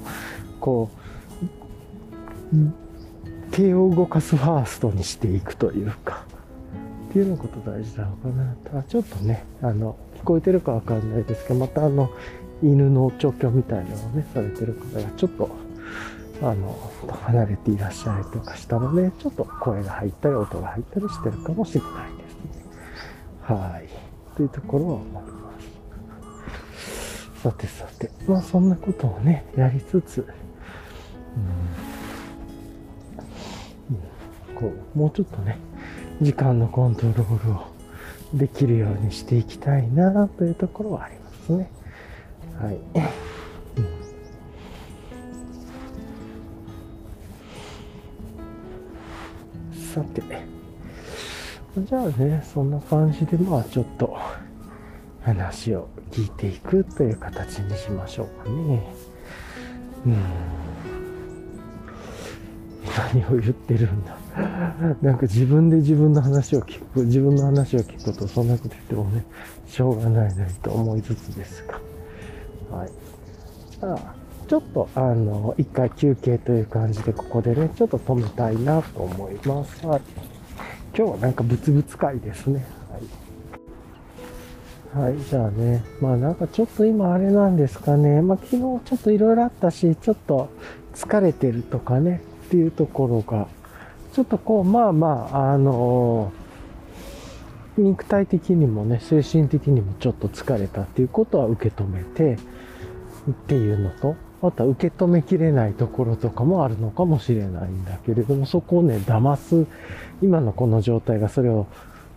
こう、手を動かすファーストにしていくというか、っていうのこと大事なのかな。ただちょっとね、あの、聞こえてるかわかんないですけど、またあの、犬の調教みたいなのをね、されてる方がちょっと、あの、離れていらっしゃるとかしたので、ちょっと声が入ったり音が入ったりしてるかもしれないですね。はい。というところは思います。さてさて、まあそんなことをね、やりつつ、こう、もうちょっとね、時間のコントロールをできるようにしていきたいなというところはありますね。はい。さて、じゃあね、そんな感じで、まあちょっと、話を聞いていくという形にしましょうかね。うん。何を言ってるんだ。なんか自分で自分の話を聞く、自分の話を聞くとそんなこと言ってもね、しょうがないなと思いつつですが。はい。あ、ちょっとあの、一回休憩という感じでここでね、ちょっと止めたいなと思います。はい。今日はなんかブツブツ会ですね。はい。はい、じゃあね、まあなんかちょっと今あれなんですかね、まあ昨日ちょっといろいろあったし、ちょっと疲れてるとかね、っていうところが、ちょっとこう、まあまあ、あのー、肉体的にもね、精神的にもちょっと疲れたっていうことは受け止めて、っていうのと、あとは受け止めきれないところとかもあるのかもしれないんだけれども、そこをね、騙す、今のこの状態がそれを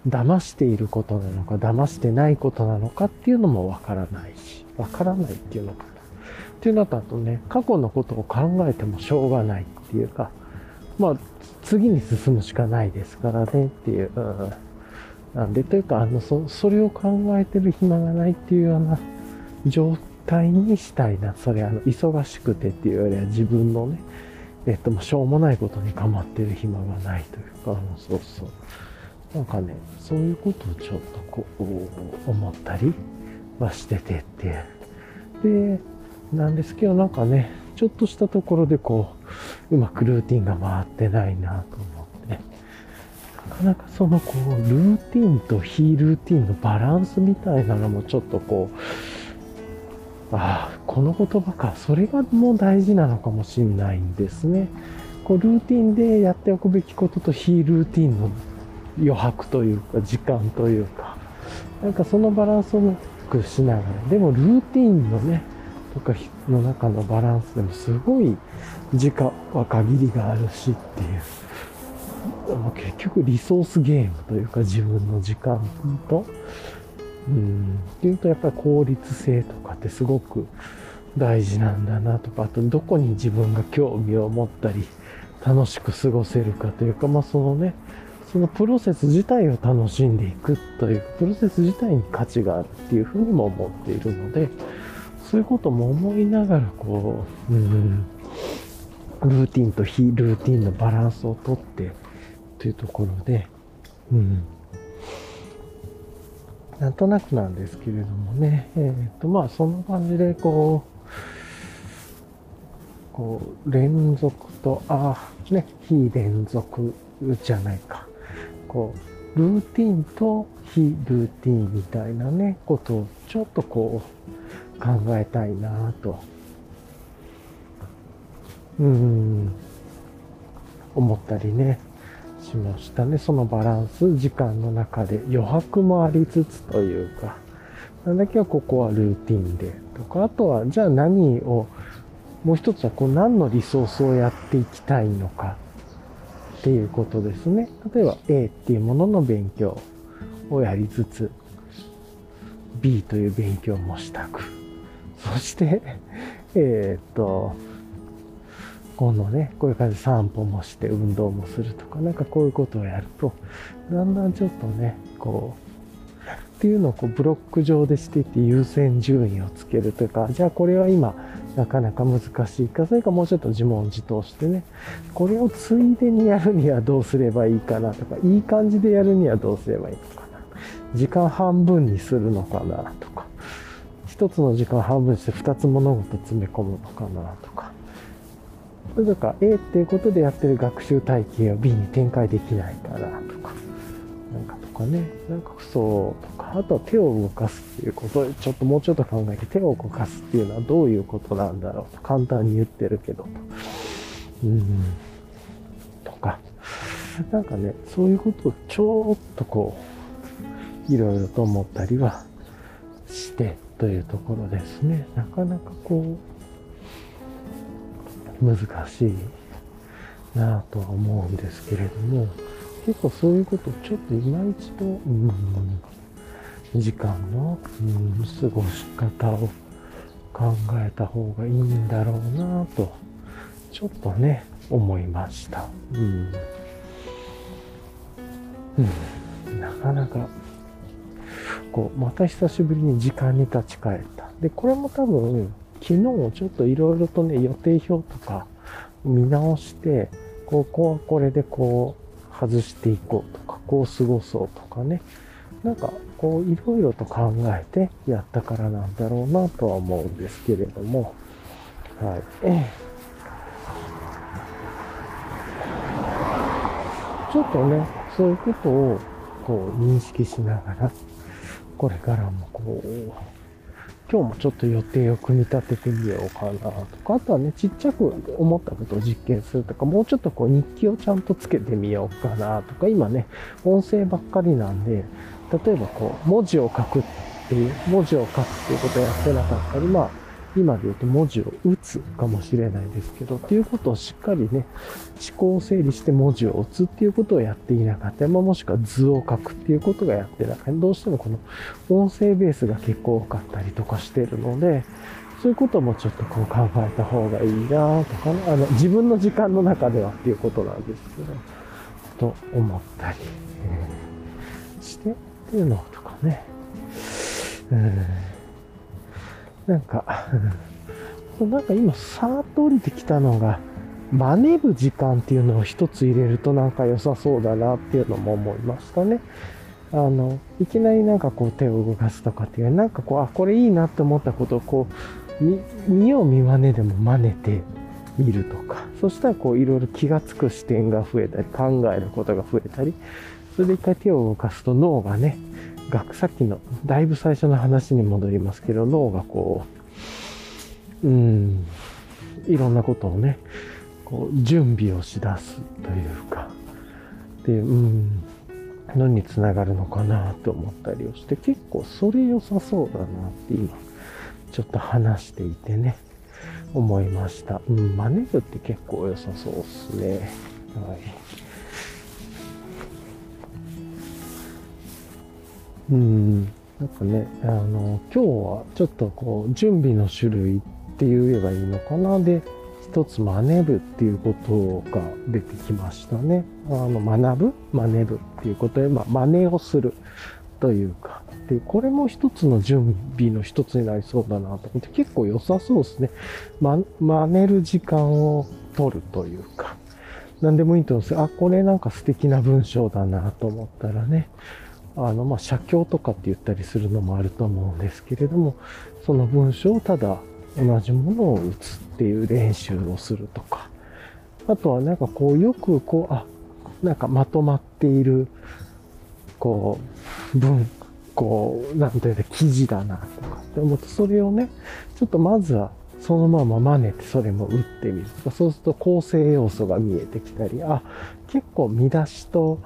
騙していることなのか、騙してないことなのかっていうのもわからないし、わからないっていうのかな。っていうのとあとね、過去のことを考えてもしょうがないっていうか、まあ、次に進むしかないですからねっていう。うん、なんで、というか、あの、そ、それを考えてる暇がないっていうような状態にしたいな。それ、あの、忙しくてっていうよりは自分のね、えっと、しょうもないことに構ってる暇がないというか、もうそうそう。なんかね、そういうことをちょっとこう、思ったりはしててって。で、なんですけど、なんかね、ちょっとしたところでこう、うまくルーティンが回ってないなと思って、なかなかそのこう、ルーティンと非ルーティンのバランスみたいなのもちょっとこう、ああ、この言葉か、それがもう大事なのかもしれないんですね。こう、ルーティンでやっておくべきことと非ルーティンの余白というか、時間というか、なんかそのバランスをうまくしながら、でもルーティンのね、とかの中のバランスでもすごい。時間は限りがあるしっていう、結局リソースゲームというか自分の時間と、うん、っていうとやっぱり効率性とかってすごく大事なんだなとか、あとどこに自分が興味を持ったり、楽しく過ごせるかというか、まあそのね、そのプロセス自体を楽しんでいくという、プロセス自体に価値があるっていうふうにも思っているので、そういうことも思いながら、こう、うん、ルーティンと非ルーティンのバランスをとってというところで、うん、なんとなくなんですけれどもね、えっ、と、まあ、そんな感じで、こう、こう、連続と、ああ、ね、非連続じゃないか。こう、ルーティンと非ルーティンみたいなね、ことをちょっとこう、考えたいなと。うん、思ったりね、しましたね。そのバランス、時間の中で余白もありつつというか、なんだけはここはルーティンでとか、あとはじゃあ何を、もう一つはこう何のリソースをやっていきたいのかっていうことですね。例えば A っていうものの勉強をやりつつ、B という勉強もしたく。そして、えー、っと、今度ね、こういう感じで散歩もして運動もするとか、なんかこういうことをやると、だんだんちょっとね、こう、っていうのをこうブロック上でしていって優先順位をつけるというか、じゃあこれは今なかなか難しいか、それかもうちょっと自問自答してね、これをついでにやるにはどうすればいいかなとか、いい感じでやるにはどうすればいいのかな。時間半分にするのかなとか、一つの時間半分して二つ物事詰め込むのかなとか、それとか A っていうことでやってる学習体系を B に展開できないかなとか、なんかとかね、なんかそうとか、あとは手を動かすっていうことちょっともうちょっと考えて手を動かすっていうのはどういうことなんだろうと。簡単に言ってるけどと。うん。とか、なんかね、そういうことをちょっとこう、いろいろと思ったりはして。というところですね。なかなかこう、難しいなぁとは思うんですけれども、結構そういうことをちょっと今一度、うん、時間の、うん、過ごし方を考えた方がいいんだろうなぁと、ちょっとね、思いました。うん。うん、なかなか、こう、また久しぶりに時間に立ち返った。で、これも多分、昨日ちょっといろいろとね、予定表とか見直して、ここはこれでこう外していこうとか、こう過ごそうとかね。なんかこういろいろと考えてやったからなんだろうなとは思うんですけれども、はい。ちょっとね、そういうことをこう認識しながら、これからもこう、今日もちょっと予定を組み立ててみようかなとか、あとはね、ちっちゃく思ったことを実験するとか、もうちょっとこう日記をちゃんとつけてみようかなとか、今ね、音声ばっかりなんで、例えばこう、文字を書くっていう、文字を書くっていうことをやってなかったり、まあ、今で言うと文字を打つかもしれないですけど、っていうことをしっかりね、思考を整理して文字を打つっていうことをやっていなかった。まあ、もしくは図を書くっていうことがやってなかった。どうしてもこの音声ベースが結構多かったりとかしてるので、そういうこともちょっとこう考えた方がいいなとかね、あの、自分の時間の中ではっていうことなんですけど、と思ったり、えー、してっていうのとかね、うんなんか、なんか今、さーっと降りてきたのが、真似る時間っていうのを一つ入れるとなんか良さそうだなっていうのも思いましたね。あの、いきなりなんかこう手を動かすとかっていう、なんかこう、あ、これいいなって思ったことをこう、見、見よう見まねでも真似てみるとか、そしたらこういろいろ気がつく視点が増えたり、考えることが増えたり、それで一回手を動かすと脳がね、がさっきのだいぶ最初の話に戻りますけど脳がこううんいろんなことをねこう準備をしだすというかっていうんのにつながるのかなと思ったりをして結構それ良さそうだなって今ちょっと話していてね思いました。うん、マネるって結構良さそうっすね。はい。うん、なんかね、あの、今日はちょっとこう、準備の種類って言えばいいのかな。で、一つ真似るっていうことが出てきましたね。あの、学ぶ？真似るっていうことで、まあ、真似をするというか。で、これも一つの準備の一つになりそうだなと思って、結構良さそうですね。ま、真似る時間を取るというか。何でもいいと思うんです。あ、これなんか素敵な文章だなと思ったらね。あの、まあ、写経とかって言ったりするのもあると思うんですけれども、その文章をただ同じものを打つっていう練習をするとか、あとはなんかこうよくこう、あ、なんかまとまっている、こう、文、こう、なんていうか、記事だなとかって思って、それをね、ちょっとまずはそのまま真似てそれも打ってみるとか、そうすると構成要素が見えてきたり、あ、結構見出しと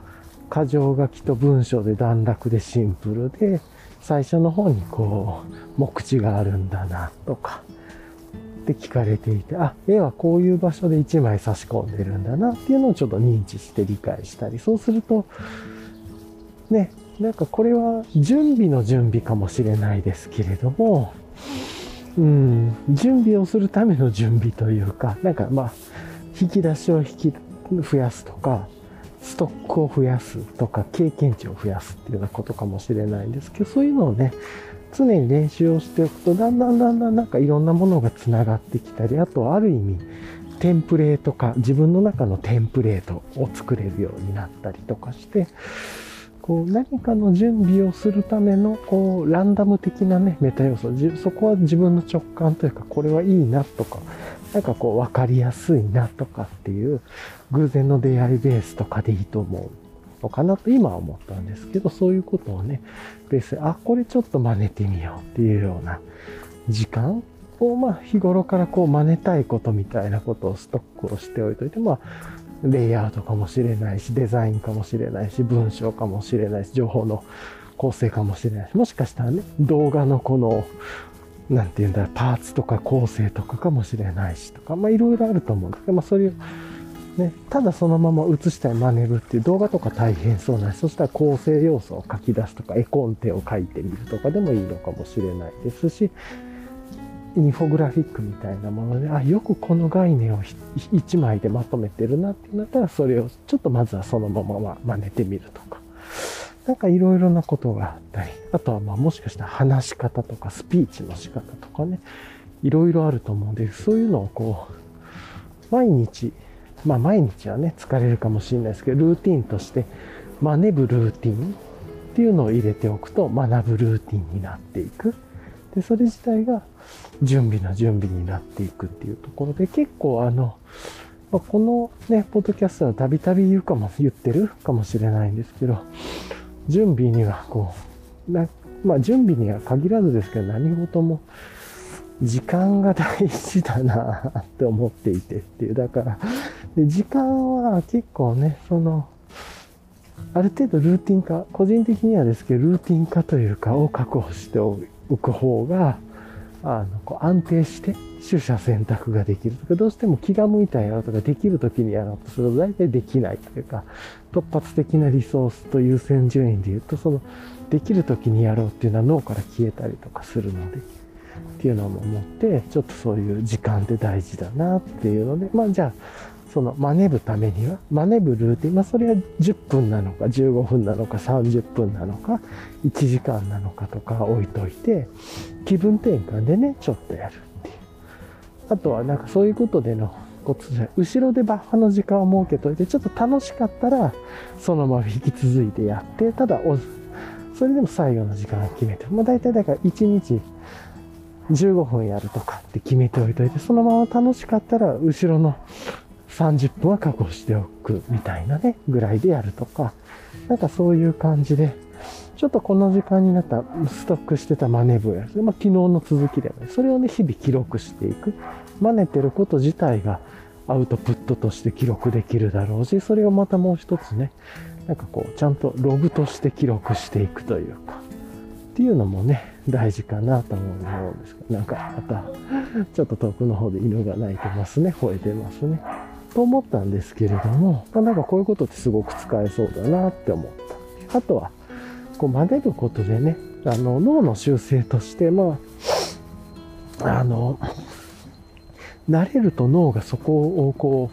箇条書きと文章で段落でシンプルで、最初の方にこう、目次があるんだなとか、って聞かれていて、あ、絵はこういう場所で1枚差し込んでるんだなっていうのをちょっと認知して理解したり、そうすると、ね、なんかこれは準備の準備かもしれないですけれども、うん、準備をするための準備というか、なんかまあ、引き出しを引き増やすとか、ストックを増やすとか、経験値を増やすっていうようなことかもしれないんですけど、そういうのをね、常に練習をしておくと、だんだんだんだんなんかいろんなものが繋がってきたり、あとある意味、テンプレート化、自分の中のテンプレートを作れるようになったりとかして、こう何かの準備をするためのこうランダム的なねメタ要素そこは自分の直感というかこれはいいなとかなんかこう分かりやすいなとかっていう偶然の出会いベースとかでいいと思うのかなと今は思ったんですけどそういうことをねベースあこれちょっと真似てみようっていうような時間をまあ日頃からこう真似たいことみたいなことをストックをしておいといてまあレイアウトかもしれないし、デザインかもしれないし、文章かもしれないし、情報の構成かもしれないし、もしかしたらね、動画のこの、なんていうんだ、パーツとか構成とかかもしれないしとか、まあいろいろあると思うんですけど、まあそれを、ね、ただそのまま映したい真似るっていう動画とか大変そうなそしたら構成要素を書き出すとか、絵コンテを書いてみるとかでもいいのかもしれないですし、インフォグラフィックみたいなもので、あ、よくこの概念を1枚でまとめてるなってなったら、それをちょっとまずはそのまま真似てみるとか。なんかいろいろなことがあったり、あとはまあもしかしたら話し方とかスピーチの仕方とかね、いろいろあると思うんで、そういうのをこう、毎日、まあ毎日はね、疲れるかもしれないですけど、ルーティンとして、真似ぶルーティンっていうのを入れておくと、学ぶルーティンになっていく。で、それ自体が準備の準備になっていくっていうところで、結構あの、ま、このね、ポッドキャストはたびたび言うかも、言ってるかもしれないんですけど、準備にはこう、なまあ準備には限らずですけど、何事も時間が大事だなって思っていてっていう、だから、で時間は結構ね、その、ある程度ルーティン化、個人的にはですけど、ルーティン化というかを確保しておく方が、あの、こう安定して取捨選択ができるとか、どうしても気が向いたやろうとか、できる時にやろうとすると大体できないというか、突発的なリソースと優先順位で言うと、その、できる時にやろうっていうのは脳から消えたりとかするので、っていうのも思って、ちょっとそういう時間って大事だなっていうので、まあじゃあ、その真似るためには、真似るルーティン、まあそれは10分なのか15分なのか30分なのか1時間なのかとか置いといて、気分転換でね、ちょっとやるっていう。あとはなんかそういうことでのことじゃ後ろでバッファの時間を設けといて、ちょっと楽しかったら、そのまま引き続いてやって、ただそれでも最後の時間を決めて、まあ大体だから1日15分やるとかって決めておいといて、そのまま楽しかったら、後ろの30分は確保しておくみたいなね、ぐらいでやるとか、なんかそういう感じで、ちょっとこの時間になったストックしてたマネ部をや。まあ、昨日の続きでもね、それをね、日々記録していく。真似てること自体がアウトプットとして記録できるだろうし、それをまたもう一つね、なんかこう、ちゃんとログとして記録していくというか、っていうのもね、大事かなと思うんですけど、なんかまた、ちょっと遠くの方で犬が鳴いてますね、吠えてますね。と思ったんですけれども、ま、なんかこういうことってすごく使えそうだなって思った。あとは、こう曲げることでね、あの脳の習性として、まあ、あの、慣れると脳がそこをこ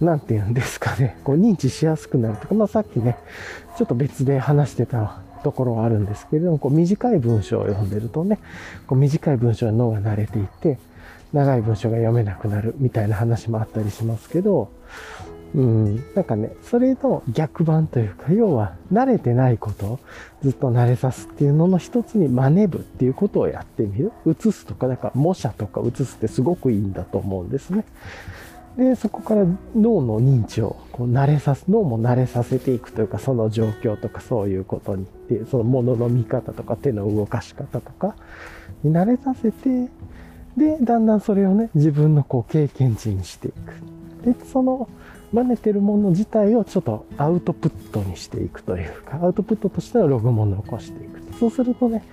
う、なんて言うんですかね、こう認知しやすくなるとか、まあさっきね、ちょっと別で話してたところはあるんですけれども、こう短い文章を読んでるとね、こう短い文章に脳が慣れていって、長い文章が読めなくなるみたいな話もあったりしますけど、うん、なんかね、それの逆版というか、要は慣れてないことずっと慣れさすっていうのの一つに真似部っていうことをやってみる。写すとか、だか模写とか写すってすごくいいんだと思うんですね。で、そこから脳の認知をこう慣れさせ、脳も慣れさせていくというか、その状況とかそういうことにって、そのものの見方とか手の動かし方とかに慣れさせて、で、だんだんそれをね、自分のこう経験値にしていく。で、その真似てるもの自体をちょっとアウトプットにしていくというか、アウトプットとしてのログも残していく。そうするとね、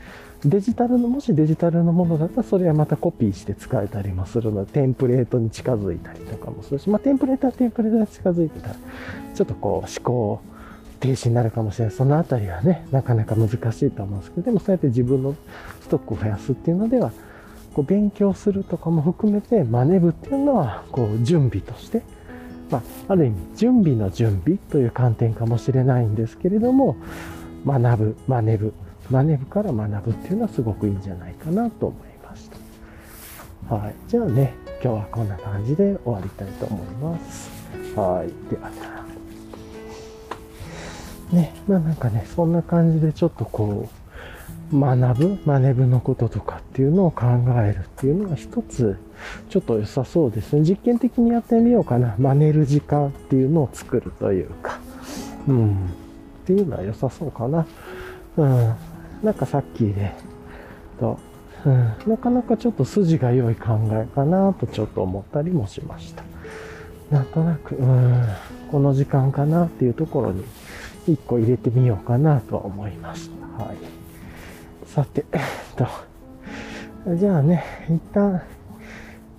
デジタルの、もしデジタルのものだったら、それはまたコピーして使えたりもするので、テンプレートに近づいたりとかもするし、まあ、テンプレートはテンプレートに近づいてたら、ちょっとこう、思考停止になるかもしれない。そのあたりはね、なかなか難しいと思うんですけど、でもそうやって自分のストックを増やすっていうのでは、こう勉強するとかも含めて、真似部っていうのは、こう、準備として、まあ、ある意味、準備の準備という観点かもしれないんですけれども、学ぶ、真似部、真似部から学ぶっていうのはすごくいいんじゃないかなと思いました。はい。じゃあね、今日はこんな感じで終わりたいと思います。はい。では、ね、まあなんかね、そんな感じでちょっとこう、学ぶ、真似部のこととかっていうのを考えるっていうのは一つ、ちょっと良さそうですね。実験的にやってみようかな。真似る時間っていうのを作るというか、うん、っていうのは良さそうかな。うん。なんかさっきで、と、うん、なかなかちょっと筋が良い考えかなとちょっと思ったりもしました。なんとなく、うん、この時間かなっていうところに一個入れてみようかなとは思いました。はい。さて、え (laughs) っと、じゃあね、一旦、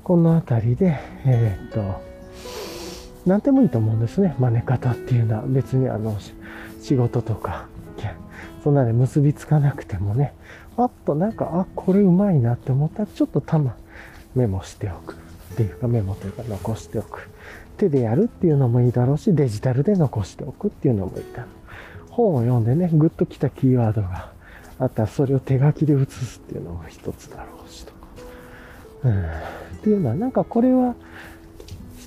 この辺りで、え、っと、なんでもいいと思うんですね。真似方っていうのは別にあの、仕事とかそんなで結びつかなくてもね、あっとなんか、あ、これうまいなって思ったら、ちょっとたま、メモしておく。っていうか、メモというか残しておく。手でやるっていうのもいいだろうし、デジタルで残しておくっていうのもいいだろう。本を読んでね、グッときたキーワードがあったら、それを手書きで写すっていうのも一つだろうしとか。うん。っていうのは、なんかこれは、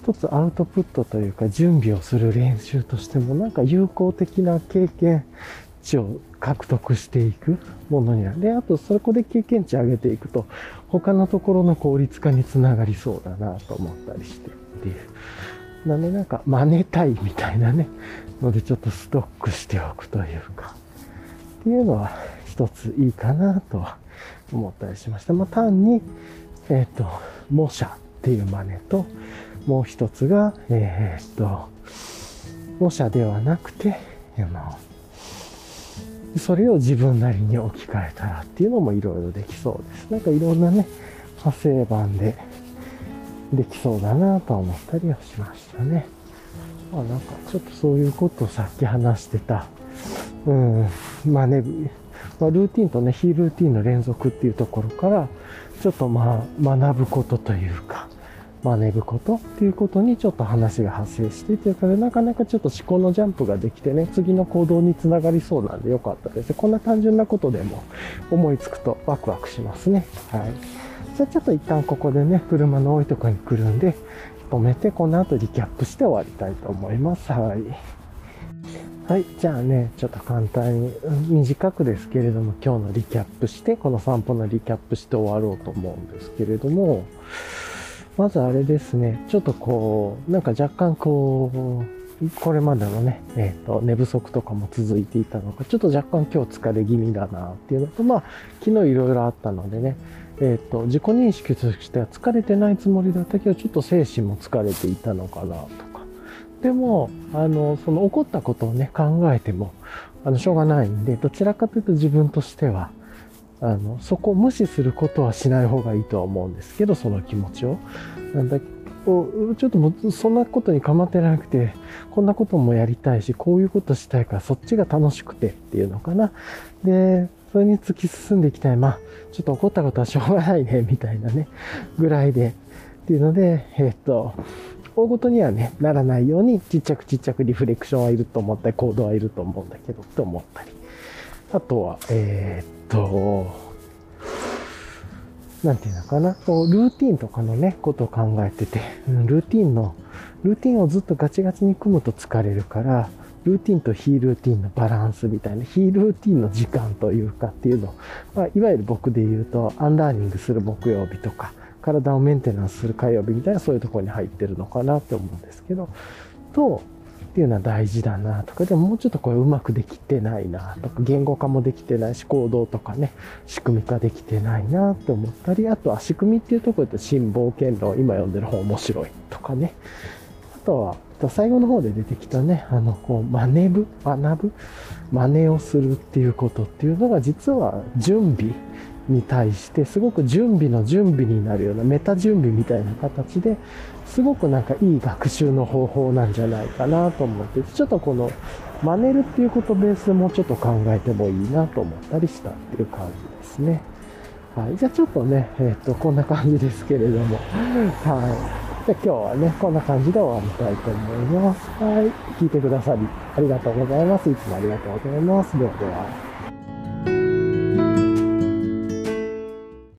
一つアウトプットというか準備をする練習としてもなんか有効的な経験値を獲得していくものになる。で、あとそこで経験値上げていくと、他のところの効率化につながりそうだなと思ったりしてっていう。なのでなんか真似たいみたいなね、のでちょっとストックしておくというか、っていうのは一ついいかなとは思ったりしました。まあ単に、えっ、ー、と、模写っていう真似と、もう一つが、えっ、と、模写ではなくて、あの、それを自分なりに置き換えたらっていうのもいろいろできそうです。なんかいろんなね、派生版でできそうだなと思ったりはしましたね。まあなんかちょっとそういうことをさっき話してた、うん、まあね、まあ、ルーティンとね、非ルーティンの連続っていうところから、ちょっとまあ学ぶことというか、真似ることっていうことにちょっと話が発生してというか、なかなかちょっと思考のジャンプができてね、次の行動につながりそうなんでよかったです。こんな単純なことでも思いつくとワクワクしますね。はい。じゃあちょっと一旦ここでね、車の多いとこに来るんで、止めてこの後リキャップして終わりたいと思います。はい。はい。じゃあね、ちょっと簡単に、短くですけれども、今日のリキャップして、この散歩のリキャップして終わろうと思うんですけれども、まずあれですね、ちょっとこう、なんか若干こう、これまでのね、えっ、ー、と、寝不足とかも続いていたのか、ちょっと若干今日疲れ気味だなっていうのと、まあ、昨日いろいろあったのでね、えっ、ー、と、自己認識としては疲れてないつもりだったけど、ちょっと精神も疲れていたのかなとでも、あの、その起こったことをね、考えても、あの、しょうがないんで、どちらかというと自分としては、あの、そこを無視することはしない方がいいとは思うんですけど、その気持ちを。なんだちょっともうそんなことに構ってなくて、こんなこともやりたいし、こういうことしたいから、そっちが楽しくてっていうのかな。で、それに突き進んでいきたい。まあ、ちょっと起こったことはしょうがないね、みたいなね、ぐらいで。っていうので、えっと、大ごとにはね、ならないように、ちっちゃくちっちゃくリフレクションはいると思ったり、行動はいると思うんだけど、と思ったり。あとは、えー、っと、なんていうのかな、こう、ルーティンとかのね、ことを考えてて、うん、ルーティンの、ルーティンをずっとガチガチに組むと疲れるから、ルーティンと非ルーティンのバランスみたいな、非ルーティンの時間というかっていうのを、まあ、いわゆる僕で言うと、アンラーニングする木曜日とか、体をメンテナンスする火曜日みたいなそういうところに入ってるのかなって思うんですけど、と、っていうのは大事だなとか、でももうちょっとこれうまくできてないなとか、言語化もできてないし、行動とかね、仕組み化できてないなって思ったり、あとは仕組みっていうところで新冒険論、今読んでる本面白いとかね。あとは、最後の方で出てきたね、あの、こう、真似ぶ、学ぶ、真似をするっていうことっていうのが実は準備に対してすごく準備の準備になるようなメタ準備みたいな形ですごくなんかいい学習の方法なんじゃないかなと思って、ちょっとこの真似るっていうことベースもちょっと考えてもいいなと思ったりしたっていう感じですね。はい。じゃあちょっとね、えっ、と、こんな感じですけれども。はい。じゃあ今日はね、こんな感じで終わりたいと思います。はい。聞いてくださりありがとうございます。いつもありがとうございます。ではでは。